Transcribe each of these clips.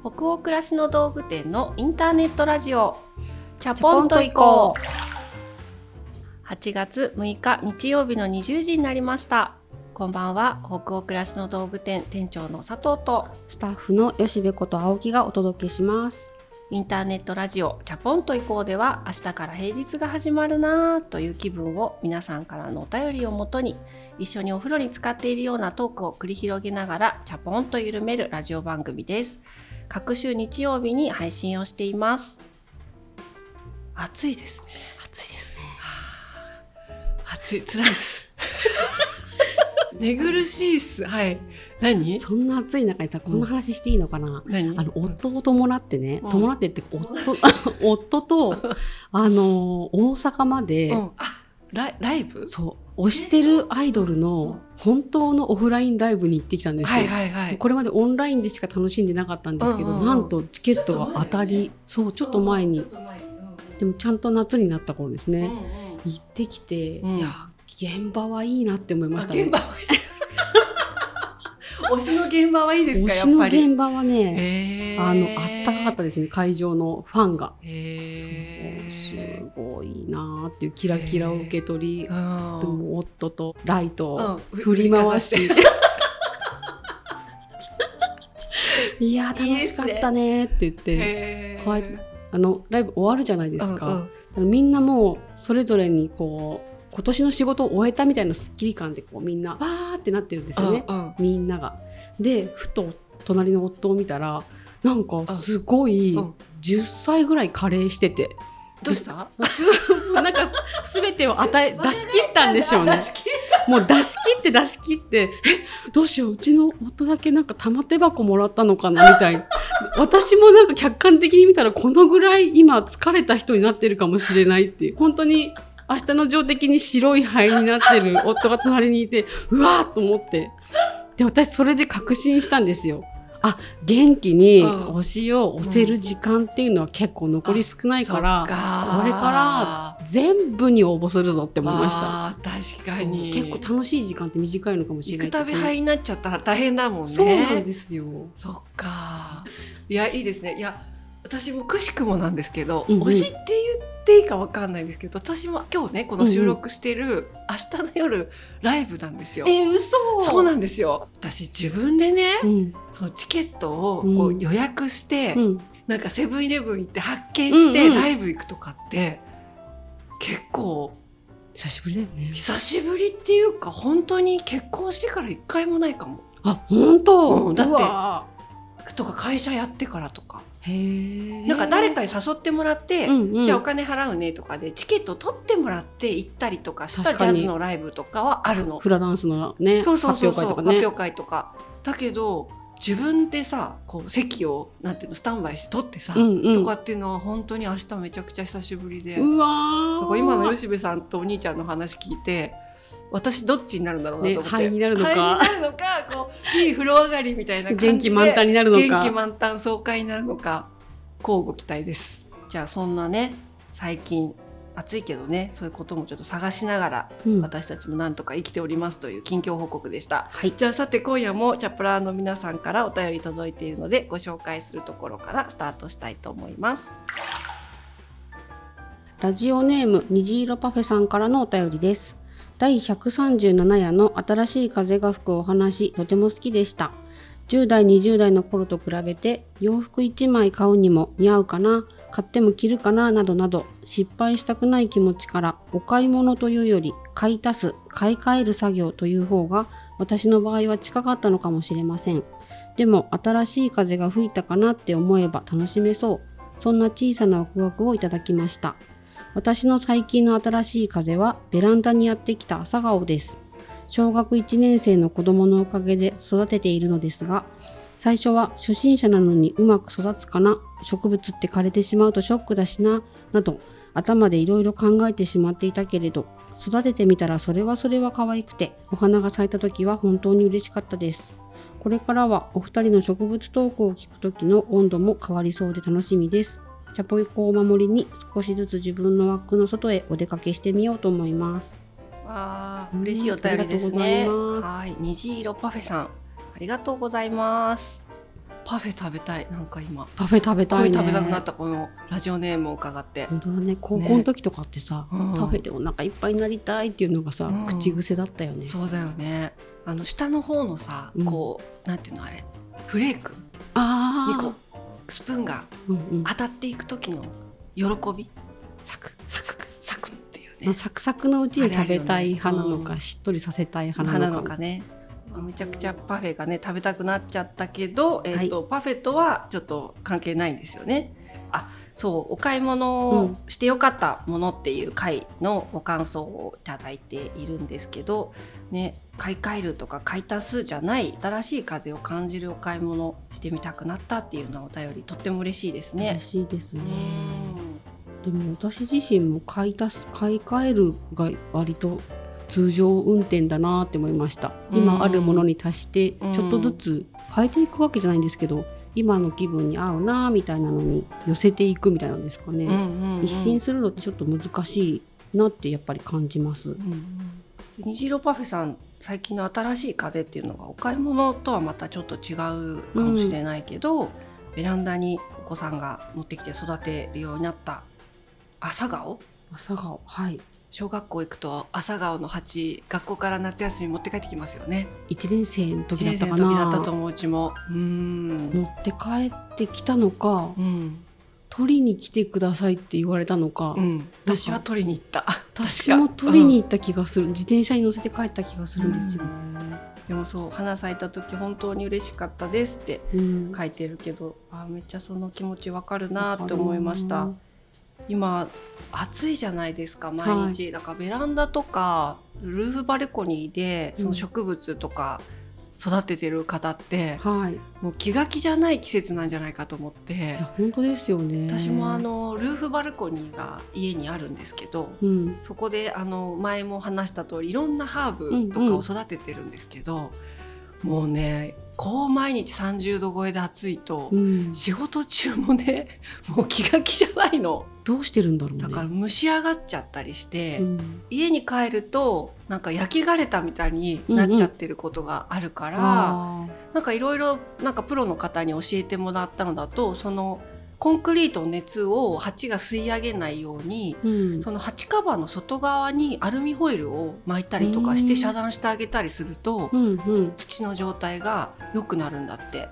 北欧暮らしの道具店のインターネットラジオ。チャポンと行こう。8月6日日曜日の20時になりました。こんばんは。北欧暮らしの道具店店長の佐藤と。スタッフの吉部こと青木がお届けします。インターネットラジオ。チャポンと行こうでは明日から平日が始まるなぁという気分を皆さんからのお便りをもとに一緒にお風呂に使っているようなトークを繰り広げながらチャポンと緩めるラジオ番組です各週日曜日に配信をしています。暑いですね。暑いですね。暑い。辛いです。寝苦しいっす。はい。何？そんな暑い中にさこんな話していいのかな、何？あの夫を伴ってね、うん。伴ってって夫 夫とあの大阪まで、うん、あライライブ？そう推してるアイドルの本当のオフラインライブに行ってきたんですよ、はいはいはい。これまでオンラインでしか楽しんでなかったんですけど、うんうんうん。なんとチケットが当たりそうちょっと前に。でもちゃんと夏になった頃ですね、うんうん。行ってきて、うん。いや現場はいいなって思いましたね。現場推しの現場はいいですか推しのやっぱり。現場はね、あのあったかかったですね会場のファンが。へすーごいなーっていうキラキラを受け取り、うん。でも夫とライトをうん。振り回し、振り いやー楽しかったねーって言ってへーこうやってあのライブ終わるじゃないですか、うんうん。みんなもうそれぞれにこう今年の仕事を終えたみたいなスッキリ感でこうみんなわーってなってるんですよね、うんうん。みんなが。でふと隣の夫を見たらなんかすごいうん。10歳ぐらい加齢してて。どうした？なんか全てを与え出し切ったんでしょうね 出。し切もう出し切って出し切って、え、どうしよう、うちの夫だけなんか玉手箱もらったのかな？みたいな。私もなんか客観的に見たらこのぐらい今疲れた人になってるかもしれないっていう。本当に明日の情的に白い灰になってる夫が隣にいて、うわーっと思って。で、私それで確信したんですよ。あ、元気にうん推しを押せる時間っていうのは結構残り少ないから、そっかこれから全部に応募するぞって思いました。確かに結構楽しい時間って短いのかもしれ行くたびないですね。灰になっちゃったら大変だもんねそうなんですよ。そっかいやいいですねいや私もくしくもなんですけど、うんうん。推しって言っていいかわかんないですけど私も今日ねこの収録してる明日の夜ライブなんですよ、え嘘。そうなんですよ。私自分でね、うん。そのチケットをこううん予約して、うん。なんかセブンイレブン行って発見してうんうんライブ行くとかって、結構久しぶりだよね。久しぶりっていうか本当に結婚してから一回もないかも。あ本当、うんだってとか会社やってからとか。なんか誰かに誘ってもらって、うんうんじゃあお金払うねとかでチケット取ってもらって行ったりとかしたジャズのライブとかはあるの。フラダンスのねそうそうそう発そう表会とかね。発表会とか。だけど自分でさこう席をなんていうのスタンバイして取ってさ、うんうんとかっていうのは本当に明日めちゃくちゃ久しぶりで。うわ今の吉部さんとお兄ちゃんの話聞いて私どっちになるんだろうなと思って、ね灰になるのか。灰になるのかこういい風呂上がりみたいな感じで元気満タンになるのか。元気満タン爽快になるのか交互期待です。じゃあそんなね最近暑いけどねそういうこともちょっと探しながら、うん。私たちもなんとか生きておりますという近況報告でした。はい。じゃあさて今夜もチャプラーの皆さんからお便り届いているのでご紹介するところからスタートしたいと思います。ラジオネーム虹色パフェさんからのお便りです。第137夜の新しい風が吹くお話、とても好きでした。10代、20代の頃と比べて洋服1枚買うにも似合うかな、買っても着るかななどなど失敗したくない気持ちからお買い物というより買い足す、買い替える作業という方が私の場合は近かったのかもしれません。でも新しい風が吹いたかなって思えば楽しめそう。そんな小さなワクワクをいただきました。私の最近の新しい風はベランダにやってきた朝顔です。小学1年生の子供のおかげで育てているのですが、最初は初心者なのにうまく育つかな、植物って枯れてしまうとショックだしな、など頭でいろいろ考えてしまっていたけれど、育ててみたらそれはそれは可愛くて、お花が咲いた時は本当に嬉しかったです。これからはお二人の植物トークを聞く時の温度も変わりそうで楽しみです。チャポイコをお守りに少しずつ自分の枠の外へお出かけしてみようと思います。わあうん嬉しいお便りですね。うございはい虹色パフェさんありがとうございます。パフェ食べたいなんか今。パフェ食べたいね。食べたくなったこのラジオネームを伺って。本当だね。高校の時とかってさ、うん。パフェでお腹いっぱいになりたいっていうのがさ、うん。口癖だったよねそうだよね。あの下の方のさうん。こう、なんていうのあれ。フレークああにこうスプーンが当たっていく時の喜び？サクサクサクっていうね。まあサクサクのうちに食べたい派なのか、しっとりさせたい派な花のかね。めちゃくちゃパフェがね食べたくなっちゃったけど、えーとパフェとはちょっと関係ないんですよね。あそうお買い物をしてよかったものっていう回のご感想をいただいているんですけど、ね、買い替えるとか買い足すじゃない新しい風を感じるお買い物してみたくなったっていうのはお便りとっても嬉しいですね。嬉。しいですね。うん。でも私自身も買い足す買い替えるが割と通常運転だなって思いました、うん今あるものに足してうん。ちょっとずつ変えていくわけじゃないんですけど今の気分に合うなみたいなのに寄せていくみたいなんですかね、うんうんうん。一新するのってちょっと難しいなってやっぱり感じます、虹色パフェさん最近の新しい風っていうのがお買い物とはまたちょっと違うかもしれないけど、ベランダにお子さんが持ってきて育てるようになった朝顔？朝顔はい。小学校行くと朝顔の鉢学校から夏休み持って帰ってきますよね。1年生の時1だったか年生の時だったとな思ううちも。うん、持って帰ってきたのか。うん取りに来てくださいって言われたのか、うん、私は取りに行った。私も取りに行った気がする、自転車に乗せて帰った気がするんですよ、でもそう花咲いた時本当に嬉しかったですってうん。書いてるけどあめっちゃその気持ちわかるなって思いました。今暑いじゃないですか毎日、だからベランダとかルーフバルコニーでその植物とか育ててる方って、はい。いもう気が気じゃない季節なんじゃないかと思って。や本当ですよね。私もあのルーフバルコニーが家にあるんですけどうん。そこであの前も話した通りいろんなハーブとかを育ててるんですけど、もうねこう毎日30度超えで暑いと、うん、仕事中もねもう気が気じゃないのどうしてるんだろうね。だから蒸し上がっちゃったりして、うん。家に帰るとなんか焼き枯れたみたいになっちゃってることがあるから、あなんかいろいろなんかプロの方に教えてもらったのだとそのコンクリートの熱を鉢が吸い上げないようにーうん。その鉢カバーの外側にアルミホイルを巻いたりとかしてうん遮断してあげたりするとうんうん。土の状態が良くなるんだって。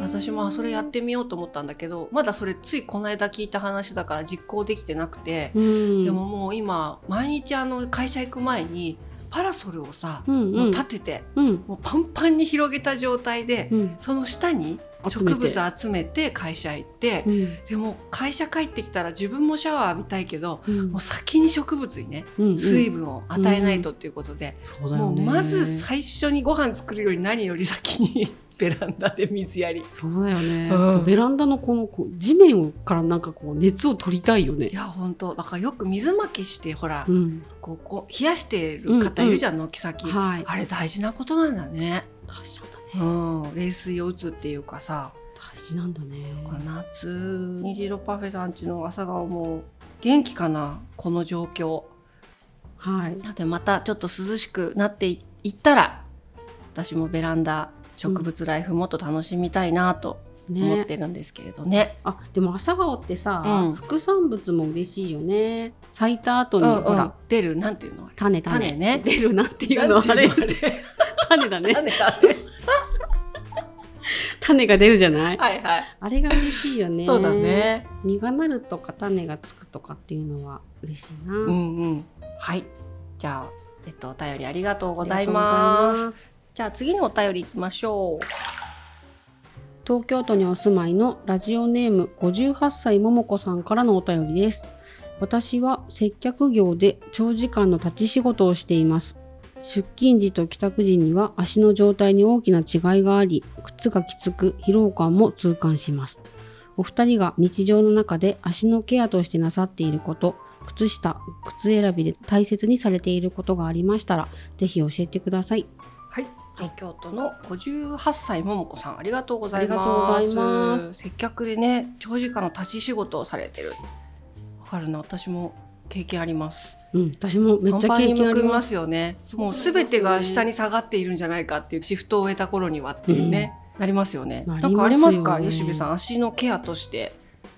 私もあそれやってみようと思ったんだけどまだそれついこの間聞いた話だから実行できてなくて、うん。でももう今毎日あの会社行く前にパラソルをさ、うんうん。もう立ててうん。もうパンパンに広げた状態で、うん。その下に植物集めて会社行って、うん。でも会社帰ってきたら自分もシャワー浴びたいけどうん。もう先に植物にねうんうん。水分を与えないとっていうことで、もうそうだよねまず最初にご飯作るより何より先に ベランダで水やり。そうだよね、うん。ベランダのこのこう地面からなんかこう熱を取りたいよね。いや本当。だからよく水まきしてほら、うん。こうこう冷やしてる方いるじゃん、軒先、はい。あれ大事なことなんだねうん、冷水を打つっていうかさ。大事なんだね。夏虹色パフェさんちの朝顔も元気かな？この状況。はい。だってまたちょっと涼しくなっていったら私もベランダ植物ライフもっと楽しみたいなと思っねてるんですけれどね。あでも朝顔ってさ、うん。副産物も嬉しいよね。咲いた後に、うんうん。ほら。出るなんていうの種種。種ね。出るなっていうのはあれ？なんていうのあれ。種だね。種種 種が出るじゃない？はいはい。あれが嬉しいよねそうだね。実がなるとか種がつくとかっていうのは嬉しいな、うんうん。はい。じゃあえっとお便りありがとうございます。じゃあ次のお便りいきましょう。東京都にお住まいのラジオネーム58歳ももこさんからのお便りです私は接客業で長時間の立ち仕事をしています出勤時と帰宅時には足の状態に大きな違いがあり靴がきつく疲労感も痛感します。お二人が日常の中で足のケアとしてなさっていること靴下靴選びで大切にされていることがありましたらぜひ教えてください。はい、東京都の58歳ももこさんありがとうございます。ありがとうございます。接客でね長時間の立ち仕事をされてる。わかるな。私も経験あります。うん私もめっちゃ経験ありますすよね。もうすべてが下に下がっているんじゃないかっていうシフトを終えた頃にはっていうね。なりますよね。なりますよねなんかありますか、吉部さん、足のケアとして。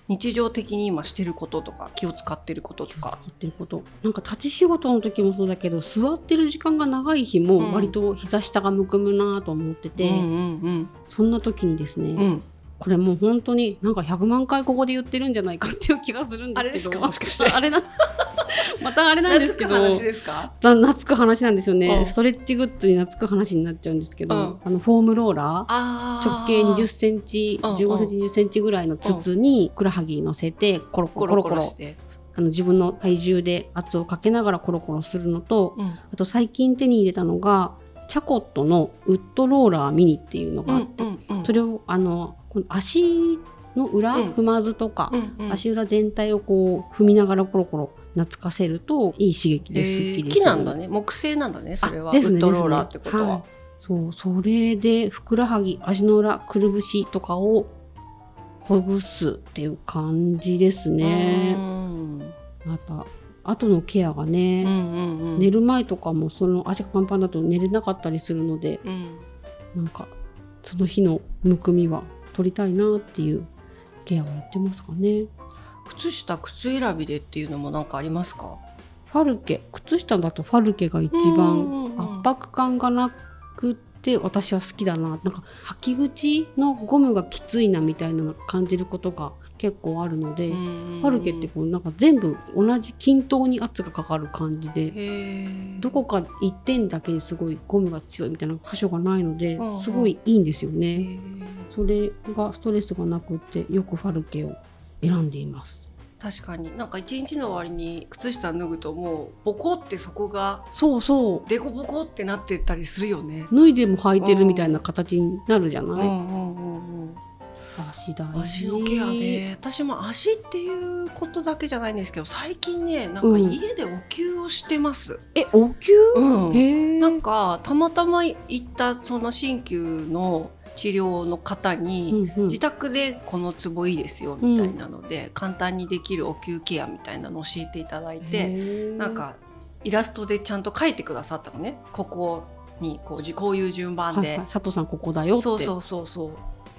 日常的に今してることとか、気を使ってることと使か。ってることなんか立ち仕事の時もそうだけど座ってる時間が長い日うんも割と膝下がむくむなと思ってて、うんうんそんな時にですね、うん。うん。これもう本当になんか100万回ここで言ってるんじゃないかっていう気がするんですけど。あれですか？もしかして。あれな またあれなんですけど。懐く話ですか？な懐く話なんですよね、うん。ストレッチグッズに懐く話になっちゃうんですけど、うん。あのフォームローラー直径20センチ、うん15センチ、20センチぐらいの筒にふくらはぎ乗せてコロココロロコロ。コロコロして。あの自分の体重で圧をかけながらコロコロするのと、うん。あと最近手に入れたのがチャコットのウッドローラーミニっていうのがあって、それをあのこの足の裏、うん。踏まずとか、足裏全体をこう踏みながらコロコロ懐かせるといい刺激です。すっきりする木なんだね。木製なんだねそれは、あですね。ウッドローラーってことは、ねはい。そうそれでふくらはぎ足の裏くるぶしとかをほぐすっていう感じですうね。ん。また後のケアがね、寝る前とかもその足がパンパンだと寝れなかったりするのでうん。なんかその日のむくみは取りたいなっていうケアをやってますかね。靴下靴選びでっていうのもなんかありますか？ファルケ靴下だとファルケが一番うん圧迫感がなくって私は好きだな。なんか履き口のゴムがきついなみたいなの感じることが結構あるので、ファルケってこうなんか全部同じ均等に圧がかかる感じでどこか一点だけにすごいゴムが強いみたいな箇所がないのですごいいいんですよへね。ー。それがストレスがなくってよくファルケを選んでいます。確かに。なんか一日の終わりに靴下脱ぐともうボコってそこがそうそう。デコボコってなってたりするよね。脱いでも履いてるみたいな形になるじゃない、うんうんうんうん足足のケアで私も足っていうことだけじゃないんですけど最近ねなんかうん。家でお灸をしてます。えお灸、うん。なんかたまたま行ったその鍼灸の治療の方に、うんうん。自宅でこのツボいいですよみたいなので、簡単にできるお灸ケアみたいなのを教えていただいて、なんかイラストでちゃんと書いてくださったのね。ここにこうじこういう順番で、はいはい、佐藤さんここだよって。そうそうそうそう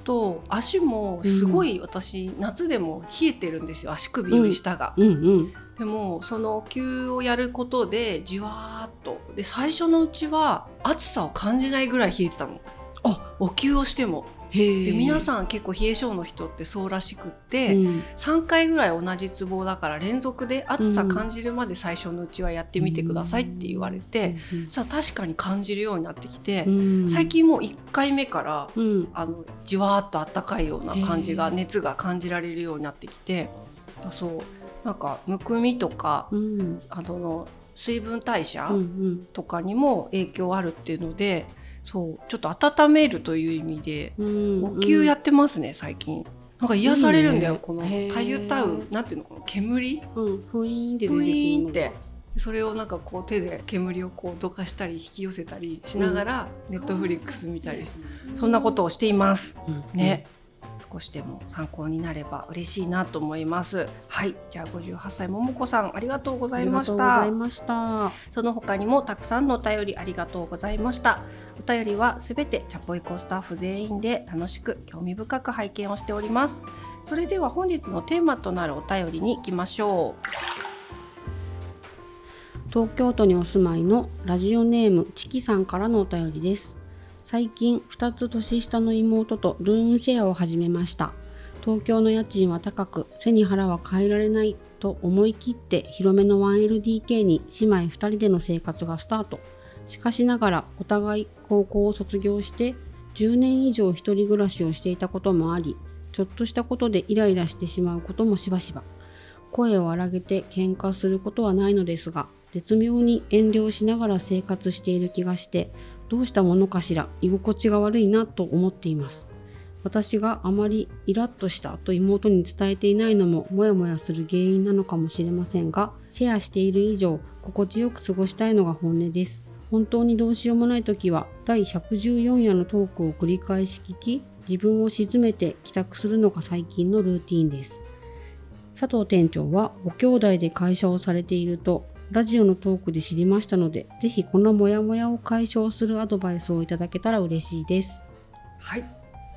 と足もすごい私、夏でも冷えてるんですよ足首より下が。うんうんでもそのお灸をやることでじわーっと。で最初のうちは暑さを感じないぐらい冷えてたの。あ。お灸をしてもで皆さん結構冷え性の人ってそうらしくって、うん。3回ぐらい同じツボだから連続で暑さ感じるまで最初のうちはやってみてくださいって言われて、さあ確かに感じるようになってきて、うん。最近もう1回目からうん。あのじわーっとあったかいような感じが熱が感じられるようになってきてそうなんかむくみとかうん。あの水分代謝うんうん。とかにも影響あるっていうのでそう。ちょっと温めるという意味でうんお灸やってますね最近。なんか癒されるんだよ、いいね。このたゆたうなんていうのこの煙？うんふいーんって出てくるの。プイーンって。それをなんかこう手で煙をこうどかしたり引き寄せたりしながら、ネットフリックス見たりしそんなことをしています。うん。ね、少しでも参考になれば嬉しいなと思います。はい、じゃあ58歳ももこさんありがとうございましありがとうござたい。ましたその他にもたくさんのお便りありがとうございました。お便りはすべてチャポイコスタッフ全員で楽しく興味深く拝見をしております。それでは本日のテーマとなるお便りに行きましょう。東京都にお住まいのラジオネームチキさんからのお便りです最近2つ年下の妹とルームシェアを始めました。東京の家賃は高く背に腹は変えられないと思い切って広めの 1LDK に姉妹2人での生活がスタート。しかしながらお互い高校を卒業して10年以上一人暮らしをしていたこともありちょっとしたことでイライラしてしまうこともしばしば。声を荒げて喧嘩することはないのですが絶妙に遠慮しながら生活している気がしてどうしたものかしら？居心地が悪いなと思っています。私があまりイラッとしたと妹に伝えていないのもモヤモヤする原因なのかもしれませんがシェアしている以上心地よく過ごしたいのが本音です。本当にどうしようもない時は第114夜のトークを繰り返し聞き自分を鎮めて帰宅するのが最近のルーティンです。佐藤店長はご兄弟で会社をされているとラジオのトークで知りましたのでぜひこのモヤモヤを解消するアドバイスをいただけたら嬉しいです。はい、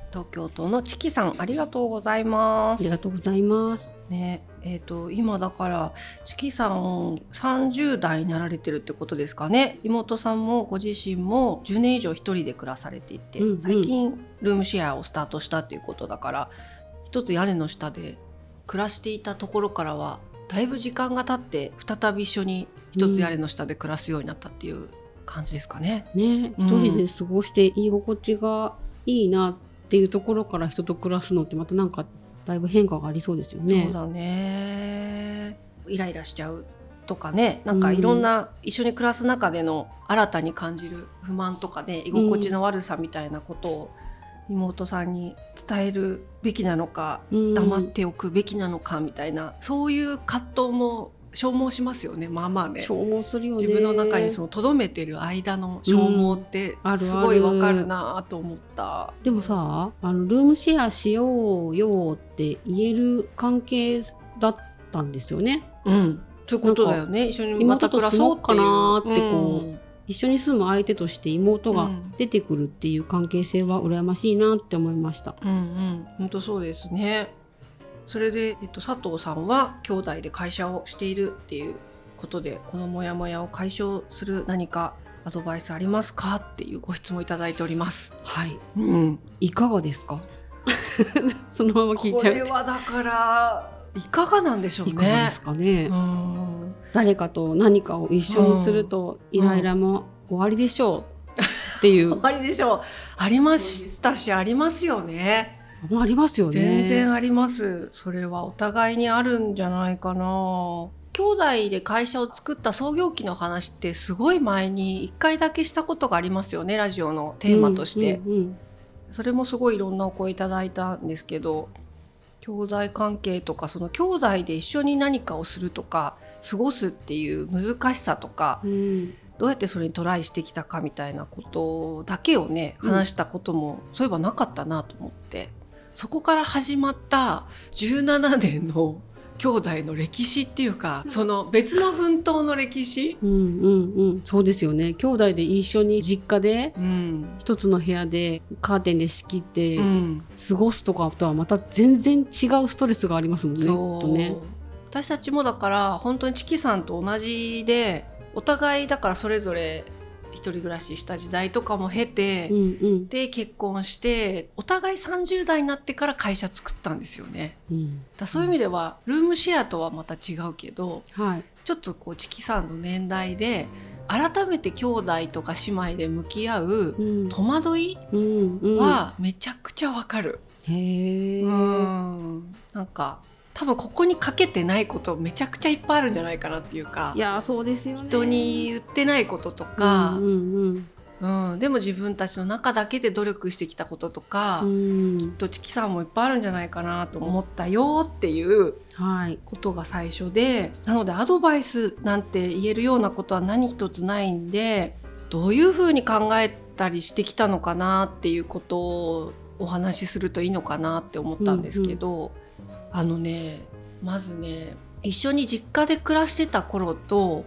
東京都のチキさんありがとうございます。ありがとうございます。ね。えー、と今だからチキさん30代になられてるってことですかね。妹さんもご自身も10年以上一人で暮らされていて、うんうん。最近ルームシェアをスタートしたっていうことだから一つ屋根の下で暮らしていたところからはだいぶ時間が経って再び一緒に一つ屋根の下で暮らすようになったっていう感じですかね。ね、うん一人で過ごして居心地がいいなっていうところから人と暮らすのってまたなんかだいぶ変化がありそうですよね。そうだねイライラしちゃうとかねなんかいろんな一緒に暮らす中での新たに感じる不満とかね居心地の悪さみたいなことを妹さんに伝えるべきなのかうん黙っておくべきなのかみたいなそういう葛藤も消耗しますよねまあまあね。消耗するよね。自分の中にその留めてる間の消耗ってすごいわかるなと思った。でもさあのルームシェアしようよって言える関係だったんですよね。うん、そういうことだよね。一緒にまた暮らそうかなってこううん一緒に住む相手として妹がうん出てくるっていう関係性は羨ましいなって思いました。うんうん、本当そうですね。それで、えっと、佐藤さんは兄弟で会社をしているっていうことでこのモヤモヤを解消する何かアドバイスありますかっていうご質問いただいております。はい。うん、いかがですか？そのまま聞いちゃうこれはだからいかがなんでしょういかがねで。すかね、うん。誰かと何かを一緒にするとイライラも終わりでしょうっていう、終わりでしょう。ありましたしありますよね。ありますよね。全然あります。それはお互いにあるんじゃないかな。兄弟で会社を作った創業期の話ってすごい前に1回だけしたことがありますよねラジオのテーマとして、うんうん。それもすごいいろんなお声いただいたんですけど兄弟関係とかその兄弟で一緒に何かをするとか過ごすっていう難しさとかうん。うんどうやってそれにトライしてきたかみたいなことだけをねうん。話したことも、そういえばなかったなと思って。そこから始まった17年の兄弟の歴史っていうかその別の奮闘の歴史、うんうんうん。そうですよね。兄弟で一緒に実家でうん。一つの部屋でカーテンで仕切ってうん、過ごすとかとはまた全然違うストレスがありますもんね。とね。私たちもだから本当にチキさんと同じでお互いだからそれぞれ一人暮らしした時代とかも経て、うんうん。で結婚してお互い30代になってから会社作ったんですよね。うん。だそういう意味ではルームシェアとはまた違うけどはい。ちょっとこうチキさんの年代で改めて兄弟とか姉妹で向き合ううん。戸惑いうんうん。はめちゃくちゃわかる。へえうん。なんか多分ここにかけてないことめちゃくちゃいっぱいあるんじゃないかなっていうかいやーそうですよね。人に言ってないこととかう、んうんうん。でも自分たちの中だけで努力してきたこととか、うん。うんとチキさんもいっぱいあるんじゃないかなと思ったよっていうはい。ことが最初でなのでアドバイスなんて言えるようなことは何一つないんでどういうふうに考えたりしてきたのかなっていうことをお話しするといいのかなって思ったんですけど、あのねまずね一緒に実家で暮らしてた頃と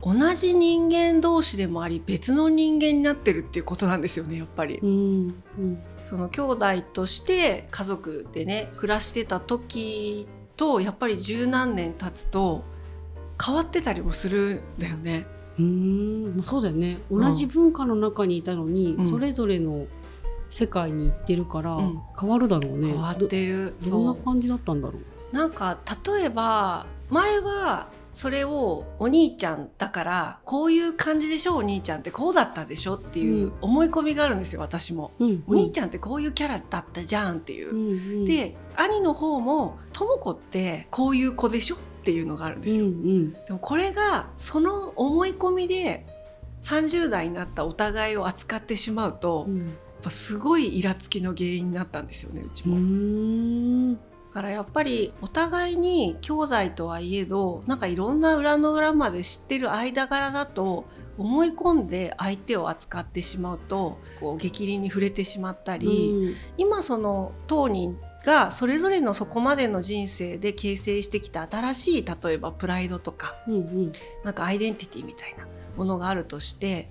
同じ人間同士でもあり別の人間になってるっていうことなんですよねやっぱり。うんうんその兄弟として家族でね暮らしてた時とやっぱり十何年経つと変わってたりもするんだよね。うーんまあそうだよねうん同じ文化の中にいたのに、うんそれぞれの世界に行ってるから、うん。変わるだろうね。変わってる。どどんなそ感じだったんだろう？うなんか例えば前はそれをお兄ちゃんだからこういう感じでしょ？お兄ちゃんってこうだったでしょ？っていううん。思い込みがあるんですよ私も。うん。お兄ちゃんってこういうキャラだったじゃんっていう。う。んうん、で兄の方もとも子ってこういう子でしょ？っていうのがあるんですよ。うんうん。でもこれがその思い込みで30代になったお互いを扱ってしまうと、うんぱすごいイラつきの原因になったんですよねうちうも。だからやっぱりお互いに兄弟とはいえどなんかいろんな裏の裏まで知ってる間柄だと思い込んで相手を扱ってしまうとこう激鱗に触れてしまったり、今その当人がそれぞれのそこまでの人生で形成してきた新しい例えばプライドとかうんうん。なんかアイデンティティみたいなものがあるとして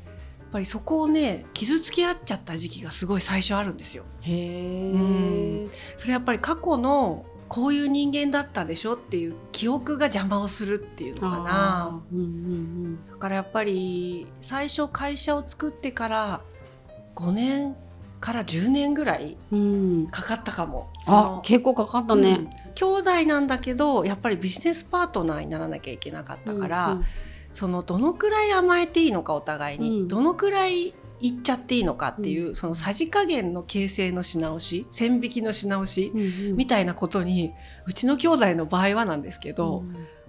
ぱりそこをね傷つけ合っちゃった時期がすごい最初あるんですよ。へえ、うん。それやっぱり過去のこういう人間だったでしょっていう記憶が邪魔をするっていうのかな。うんうんだからやっぱり最初会社を作ってから5年から10年ぐらいうん。うんかかったかも。そあの結構かかったね。うん、兄弟なんだけどやっぱりビジネスパートナーにならなきゃいけなかったから、うんそのどのくらい甘えていいのかお互いに、うん。どのくらい言っちゃっていいのかっていう、そのさじ加減の形成のし直し線引きのし直し、うんうん。みたいなことにうちの兄弟の場合はなんですけど、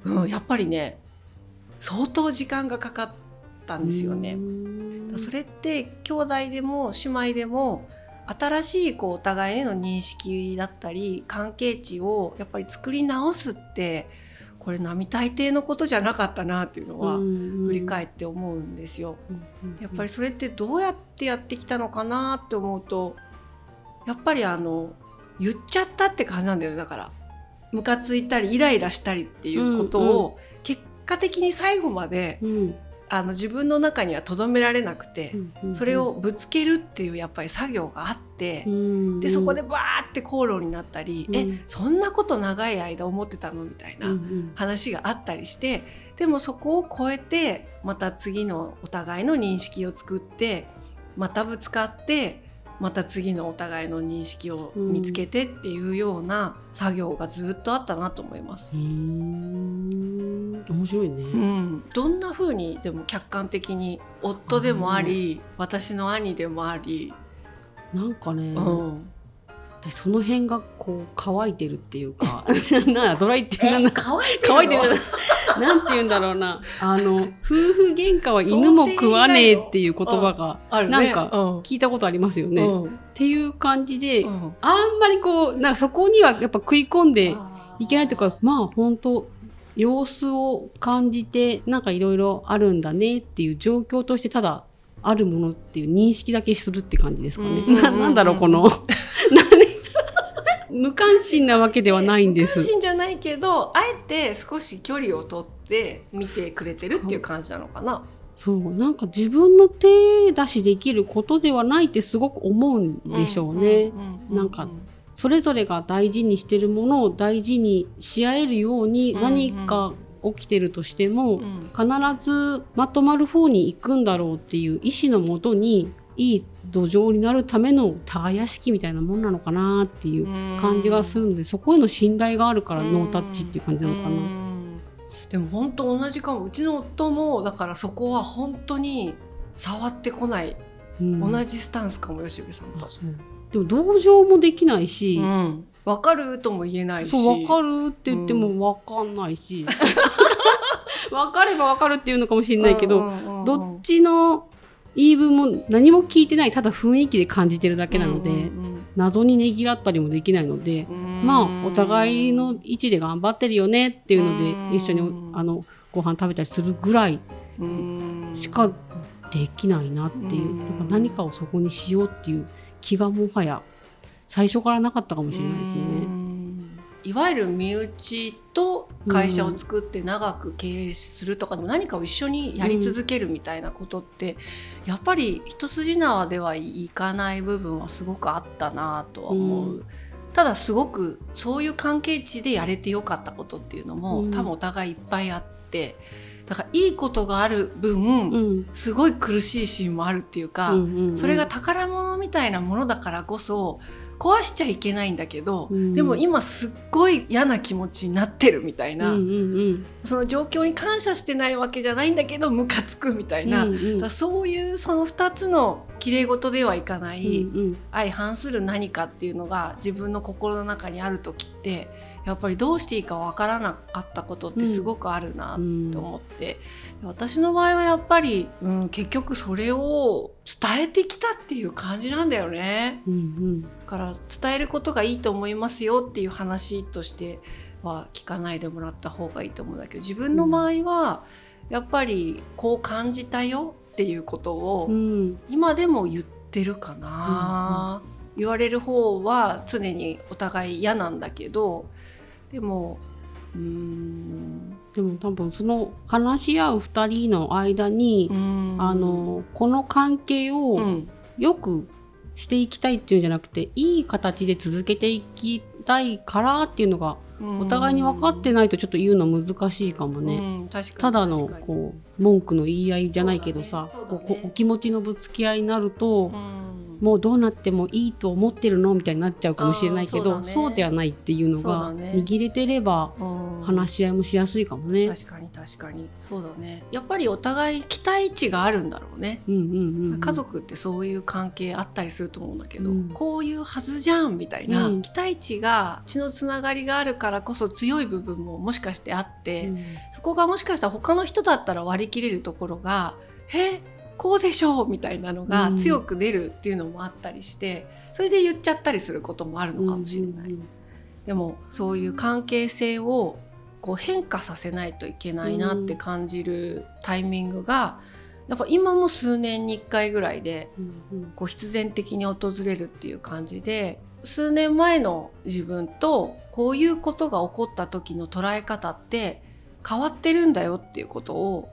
うんやっぱりね相当時間がかかったんですよね。うん。それって兄弟でも姉妹でも新しいこうお互いへの認識だったり関係値をやっぱり作り直すってこれ並大抵のことじゃなかったなっていうのは振り返って思うんですよ。やっぱりそれってどうやってやってきたのかなって思うとやっぱりあの言っちゃったって感じなんだよねだから。ムカついたりイライラしたりっていうことを結果的に最後までうんあの自分の中にはとどめられなくてそれをぶつけるっていうやっぱり作業があってうん。でそこでバーって口論になったりうん。えそんなこと長い間思ってたのみたいなん。話があったりしてでもそこを超えてまた次のお互いの認識を作ってまたぶつかってまた次のお互いの認識を見つけてっていうような作業がずっとあったなと思います。う。ん面白いね、うん、どんな風にでも客観的に夫でもあり私の兄でもあり、なんかね、うん、でその辺がこう乾いてるっていうか。なドライって乾い乾いてる。なんて言うんだろうな。あの夫婦喧嘩は犬も食わねえっていう言葉があるね。なんかうん。聞いたことありますよね。うん。っていう感じで、うん。あんまりこうなんかそこにはやっぱ食い込んでいけないというかまあ本当様子を感じてなんかいろいろあるんだねっていう状況としてただあるものっていう認識だけするって感じですかね。うん。ななんだろうこの。何 無関心なわけではないんです。関心じゃないけどあえて少し距離を取って見てくれてるっていう感じなのかな。そうなんか自分の手出しできることではないってすごく思うんでしょうね。うなんかそれぞれが大事にしてるものを大事にし合えるようにうん何か起きてるとしても、うん必ずまとまる方に行くんだろうっていう意思のもとにいい土壌になるための耕しみたいなもんなのかなっていう感じがするので、そこへの信頼があるからノータッチっていう感じなのかな。うん。でも本当同じかも。うちの夫もだからそこは本当に触ってこない、うん。同じスタンスかも吉部さんと。でも同情もできないし、うん、分かるとも言えないし。そう分かるって言っても分かんないし、分かれば分かるっていうのかもしれないけど、うんうんうんうん。どっちの言い分も何も聞いてないただ雰囲気で感じてるだけなので、うん謎にねぎらったりもできないので、うん。うんまあお互いの位置で頑張ってるよねっていうので、うん。一緒にあのご飯食べたりするぐらいうん。しかできないなっていう、うん。やっぱ何かをそこにしようっていう気がもはや最初からなかったかもしれないですね。んいわゆる身内と会社を作って長く経営するとかでも何かを一緒にやり続けるみたいなことって、やっぱり一筋縄ではいかない部分はすごくあったなとは思う。うん。ただすごくそういう関係値でやれてよかったことっていうのも、うん。多分お互いいっぱいあってだからいいことがある分、うん。すごい苦しいシーンもあるっていうか、うんうんうん。それが宝物みたいなものだからこそ壊しちゃいけないんだけど、うん。でも今すっごい嫌な気持ちになってるみたいな、うんうんその状況に感謝してないわけじゃないんだけどムカつくみたいな、うんうん。だそういうその2つの綺麗事ではいかない、うんうん。相反する何かっていうのが自分の心の中にある時ってやっぱりどうしていいかわからなかったことってすごくあるなと思って、私の場合はやっぱり、うん、結局それを伝えてきたっていう感じなんだよね。うんうん。だから伝えることがいいと思いますよっていう話としては聞かないでもらった方がいいと思うんだけど自分の場合はやっぱりこう感じたよっていうことを、うん。今でも言ってるかな、言われる方は常にお互い嫌なんだけどでもうーん。でも多分その話し合う2人の間に、あのこの関係をよくしていきたいっていうんじゃなくていい形で続けていきたいからっていうのがお互いに分かってないとちょっと言うの難しいかもね。うん、ただのこう文句の言い合いじゃないけどさ、ね。ね、お気持ちのぶつけ合いになると、もうどうなってもいいと思ってるのみたいになっちゃうかもしれないけどそう,、ね、じゃないっていうのが握れてれば話し合いもしやすいかもね。確かに確かに。そうだね。やっぱりお互い期待値があるんだろうね、うんうんうん、家族ってそういう関係あったりすると思うんだけど、うん、こういうはずじゃんみたいな、うん、期待値が血のつながりがあるからこそ強い部分ももしかしてあって、うん、そこがもしかしたら他の人だったら割り切れるところがえこうでしょうみたいなのが強く出るっていうのもあったりして、それで言っちゃったりすることもあるのかもしれない。でもそういう関係性をこう変化させないといけないなって感じるタイミングが、やっぱ今も数年に1回ぐらいでこう必然的に訪れるっていう感じで数年前の自分とこういうことが起こった時の捉え方って変わってるんだよっていうことを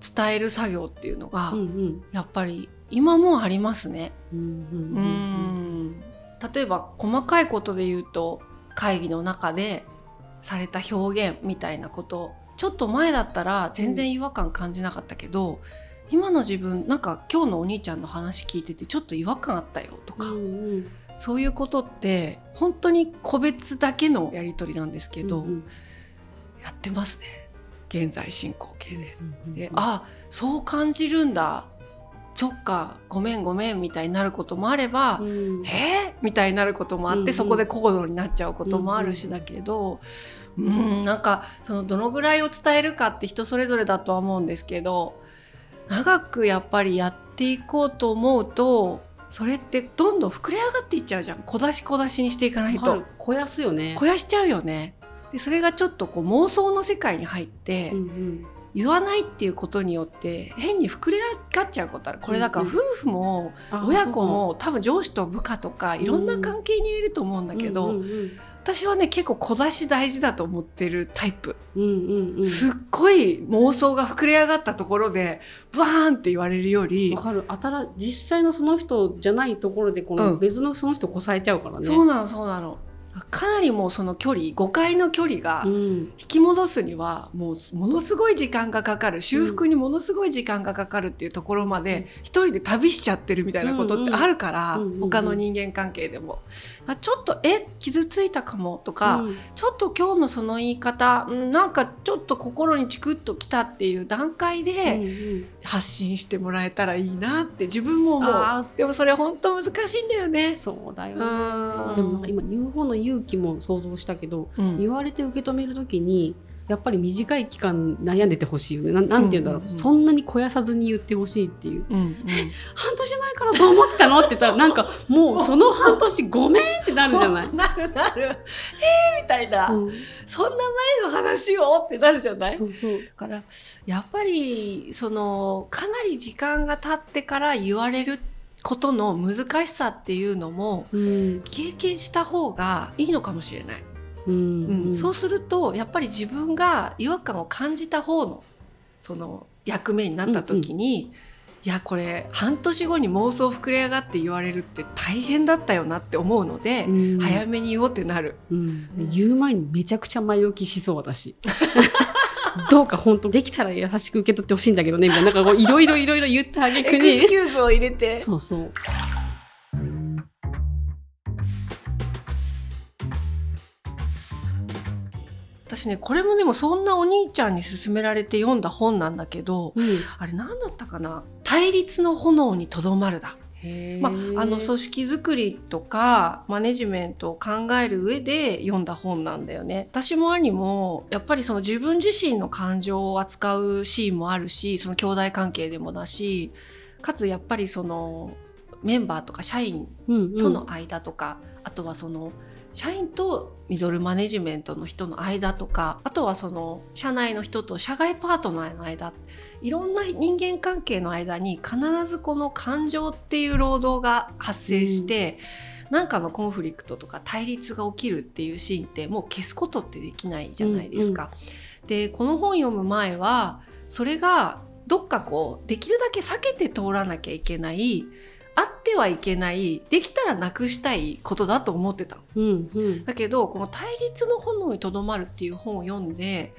伝える作業っていうのが、やっぱり今もありますね。うん例えば細かいことで言うと会議の中でされた表現みたいなことちょっと前だったら全然違和感感じなかったけど、うん、今の自分なんか今日のお兄ちゃんの話聞いててちょっと違和感あったよとか、うんうん、そういうことって本当に個別だけのやり取りなんですけど、うんうん、やってますね。現在進行形で。であそう感じるんだ。そっかごめんごめんみたいになることもあれば、うん、え？ー、みたいになることもあって、うんうん、そこで高度になっちゃうこともあるしだけど、うん、うん、なんかそのどのぐらいを伝えるかって人それぞれだとは思うんですけど長くやっぱりやっていこうと思うとそれってどんどん膨れ上がっていっちゃうじゃん。小出し小出しにしていかないと。肥やすよね。肥やしちゃうよねでそれがちょっとこう妄想の世界に入って、うんうん、言わないっていうことによって変に膨れ上がっちゃうことある。これだから夫婦も親子も多分上司と部下とかいろんな関係にいると思うんだけど、私はね結構小出し大事だと思ってるタイプ、うんうんうん、すっごい妄想が膨れ上がったところでブワーンって言われるよりわかる。実際のその人じゃないところでこの別のその人こさえちゃうからね、うん、そうなのそうなのかなりもうその距離誤解の距離が引き戻すにはもうものすごい時間がかかる。修復にものすごい時間がかかるっていうところまで一人で旅しちゃってるみたいなことってあるから他の人間関係でも。ちょっとえ傷ついたかもとか、うん、ちょっと今日のその言い方、うん、なんかちょっと心にチクッときたっていう段階で発信してもらえたらいいなって自分も思う。でもそれ本当難しいんだよね。そうだよね。でも今言う方の勇気も想像したけど、うん、言われて受け止める時にやっぱり短い期間悩んでてほしいよね。ななんて言うんだろう、うんうんうん、そんなに肥やさずに言ってほしいっていう、うんうん、半年前からどう思ってたの？ってさ なんかもうその半年ごめんってなるじゃない。なるなる。えー、みたいな、うん、そんな前の話をってなるじゃない？そうそう。だからやっぱりそのかなり時間が経ってから言われることの難しさっていうのも、経験した方がいいのかもしれない。うん、そうするとやっぱり自分が違和感を感じた方のその役目になった時に、いやこれ半年後に妄想膨れ上がって言われるって大変だったよなって思うので、うん、早めに言おうってなる、うん、言う前にめちゃくちゃ前置きしそう私。どうか本当できたら優しく受け取ってほしいんだけどねみたいななんかいろいろいろいろ言ってあげくにエクスキューズを入れて。そうそう私ねこれもでもそんなお兄ちゃんに勧められて読んだ本なんだけど、うん、あれ何だったかな「対立の炎にとどまるだ」まあ、あの組織づくりとかマネジメントを考える上で読んだ本なんだよね。私も兄もやっぱりその自分自身の感情を扱うシーンもあるしその兄弟関係でもだしかつやっぱりそのメンバーとか社員との間とか、うんうん、あとはその社員とミドルマネジメントの人の間とかあとはその社内の人と社外パートナーの間いろんな人間関係の間に必ずこの感情っていう労働が発生して、うん、なんかのコンフリクトとか対立が起きるっていうシーンってもう消すことってできないじゃないですか。うんうんでこの本読む前はそれがどっかこうできるだけ避けて通らなきゃいけないあってはいけないできたらなくしたいことだと思ってたの。うんうん。だけどこの「対立の炎にとどまる」っていう本を読んで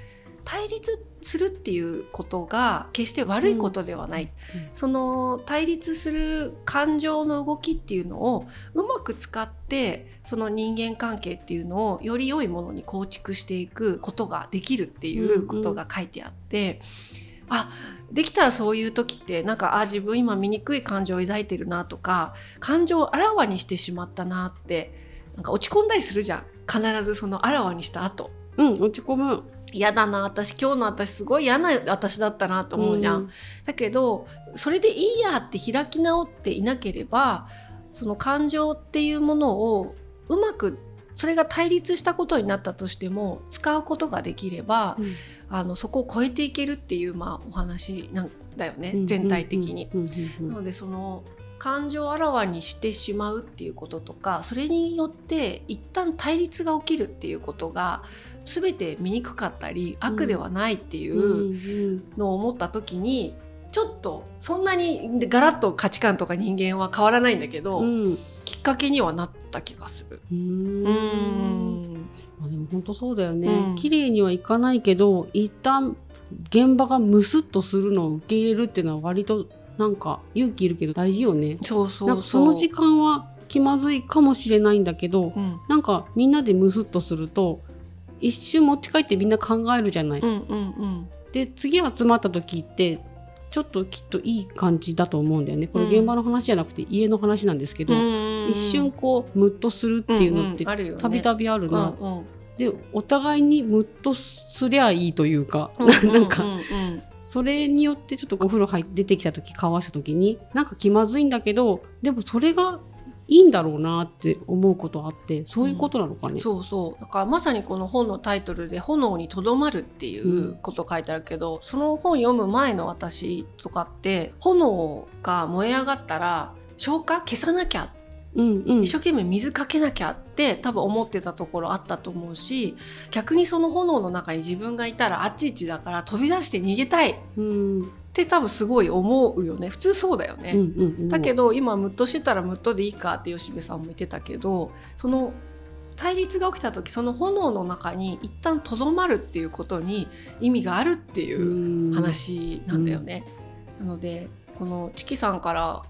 対立するっていうことが決して悪いことではない、うんうんその対立する感情の動きっていうのをうまく使ってその人間関係っていうのをより良いものに構築していくことができるっていうことが書いてあって、あできたらそういう時ってなんかあ自分今醜い感情を抱いてるなとか感情をあらわにしてしまったなってなんか落ち込んだりするじゃん。必ずそのあらわにした後。うん落ち込む。嫌だな私今日の私すごい嫌な私だったなと思うじゃん。うん。だけどそれでいいやって開き直っていなければその感情っていうものをうまくそれが対立したことになったとしても使うことができれば、うんあのそこを超えていけるっていう、まあ、お話なんだよね、うん全体的に。なのでその感情をあらわにしてしまうっていうこととかそれによって一旦対立が起きるっていうことが全て醜かったり悪ではないっていう。うんのを思った時にちょっとそんなにガラッと価値観とか人間は変わらないんだけど、うんうんきっかけにはなった気がする。うんまあ、でも本当そうだよね、うん。綺麗にはいかないけど一旦現場がムスッとするのを受け入れるっていうのは割となんか勇気いるけど大事よね。そうそうその時間は気まずいかもしれないんだけど、うん。なんかみんなでムスッとすると一瞬持ち帰ってみんな考えるじゃない。うんうん。で次集まった時ってちょっときっといい感じだと思うんだよね。これうん現場の話じゃなくて家の話なんですけど、うん。一瞬こうムッとするっていうのってたびたびあるな、うんうん。でお互いにムッとすりゃいいというか、うんなんかうんうん。それによってちょっとお風呂入って出てきた時顔合わせた時になんか気まずいんだけどでもそれがいいんだろうなって思うことあってそういうことなのかね？そうそう。だからまさにこの本のタイトルで「炎にとどまる」っていうこと書いてあるけど、その本読む前の私とかって炎が燃え上がったら消火消さなきゃ。うんうん。一生懸命水かけなきゃって多分思ってたところあったと思うし逆にその炎の中に自分がいたらあっちいちだから飛び出して逃げたい。っうんて多分すごい思うよね普通そうだよね。うんうんだけど今ムッとしてたらムッとでいいかって吉部さんも言ってたけどその対立が起きた時その炎の中に一旦とどまるっていうことに意味があるっていう話なんだよね。なのでこのチキさんから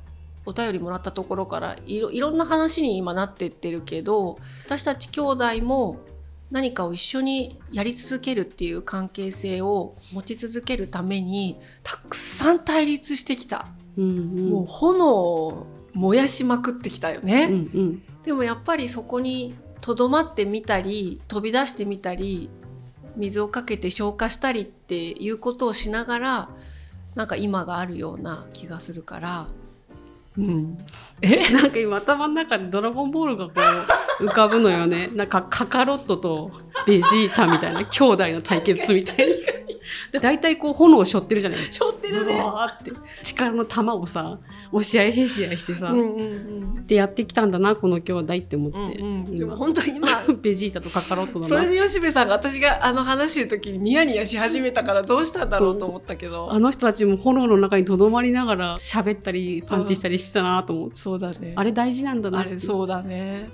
お便りもらったところからいろいろんな話に今なってってるけど私たち兄弟も何かを一緒にやり続けるっていう関係性を持ち続けるためにたくさん対立してきた。うんうん。もう炎を燃やしまくってきたよね、うんうん。でもやっぱりそこにとどまってみたり飛び出してみたり水をかけて消化したりっていうことをしながらなんか今があるような気がするから。うん。え なんか今頭の中で「ドラゴンボール」がこう浮かぶのよね。なんかカカロットとベジータみたいな兄弟の対決みたいな。で大体こう炎を背負ってるじゃない。ちょってるね。わーって。力の玉をさ押し合いへし合いしてさ、うんうんうん。でやってきたんだなこの兄弟って思って、うんうん。で今。も本当に今。ベジータとカカロットだな。それで吉部さんが私があの話してる時にニヤニヤし始めたからどうしたんだろうと思ったけど。あの人たちも炎の中にとどまりながら喋ったりパンチしたりしてたなと思って、そうだね。あれ大事なんだなあれそうだね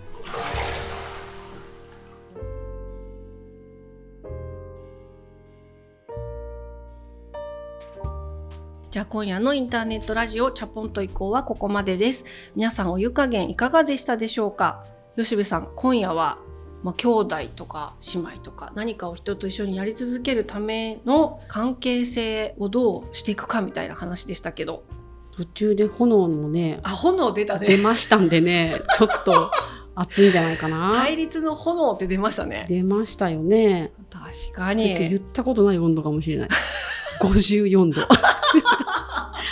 じゃあ今夜のインターネットラジオチャポンと移行はここまでです。皆さんお湯加減いかがでしたでしょうか？吉部さん今夜はまあ、兄弟とか姉妹とか何かを人と一緒にやり続けるための関係性をどうしていくかみたいな話でしたけど。途中で炎もねあ炎出た出ねましたんでねちょっと 熱いんじゃないかな。対立の炎って出ましたね。出ましたよね。確かちょっと言にったことない温度かもしれない。54度。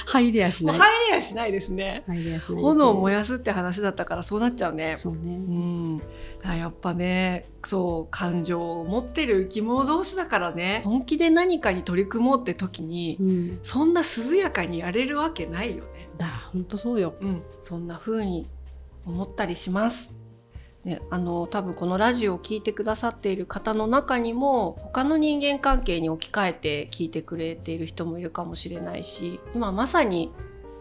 入れやしない。入れやしないですね。入れやしないね。炎を燃やすって話だったからそうなっちゃうね。そうね。うん。だからやっぱねそう感情を持ってる生き物同士だからね。本気で何かに取り組もうって時にうん。そんな涼やかにやれるわけないよね。だ本当そうよ。うん。そんな風に思ったりしますね、あの多分このラジオを聴いてくださっている方の中にも他の人間関係に置き換えて聞いてくれている人もいるかもしれないし今まさに、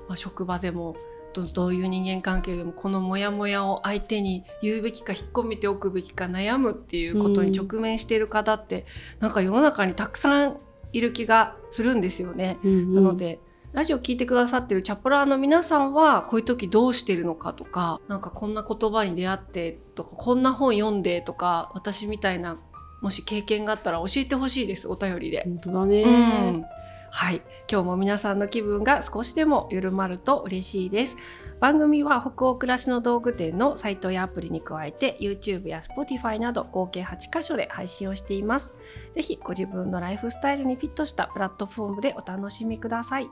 まあ、職場でもどどういう人間関係でもこのモヤモヤを相手に言うべきか引っ込めておくべきか悩むっていうことに直面している方って、うん、なんか世の中にたくさんいる気がするんですよね。うんうん、なのでラジオ聞いてくださってるチャポラーの皆さんはこういう時どうしてるのかとかなんかこんな言葉に出会ってとかこんな本読んでとか私みたいなもし経験があったら教えてほしいですお便りで。本当だね、うん。はい。今日も皆さんの気分が少しでも緩まると嬉しいです。番組は北欧暮らしの道具店のサイトやアプリに加えて YouTube や Spotify など合計8カ所で配信をしています。ぜひご自分のライフスタイルにフィットしたプラットフォームでお楽しみください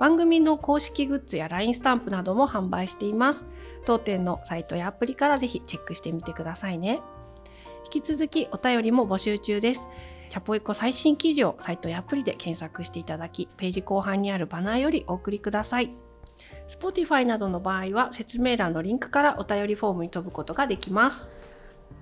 番組の公式グッズや LINE スタンプなども販売しています当店のサイトやアプリからぜひチェックしてみてくださいね引き続きお便りも募集中ですチャポイコ最新記事をサイトやアプリで検索していただき、ページ後半にあるバナーよりお送りください。Spotify などの場合は説明欄のリンクからお便りフォームに飛ぶことができます。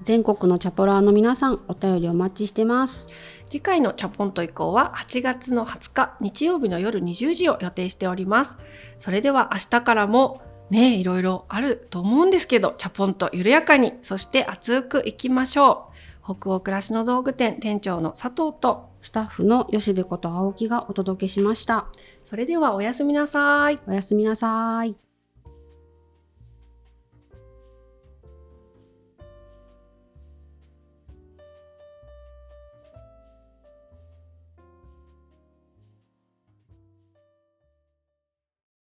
全国のチャポラーの皆さん、お便りお待ちしてます。次回のチャポンと以降は8月の20日日曜日の夜20時を予定しております。それでは明日からもねいろいろあると思うんですけど、チャポンと緩やかに、そして熱くいきましょう。北欧暮らしの道具店店長の佐藤とスタッフの吉部こと青木がお届けしました。それではおやすみなさい。おやすみなさい。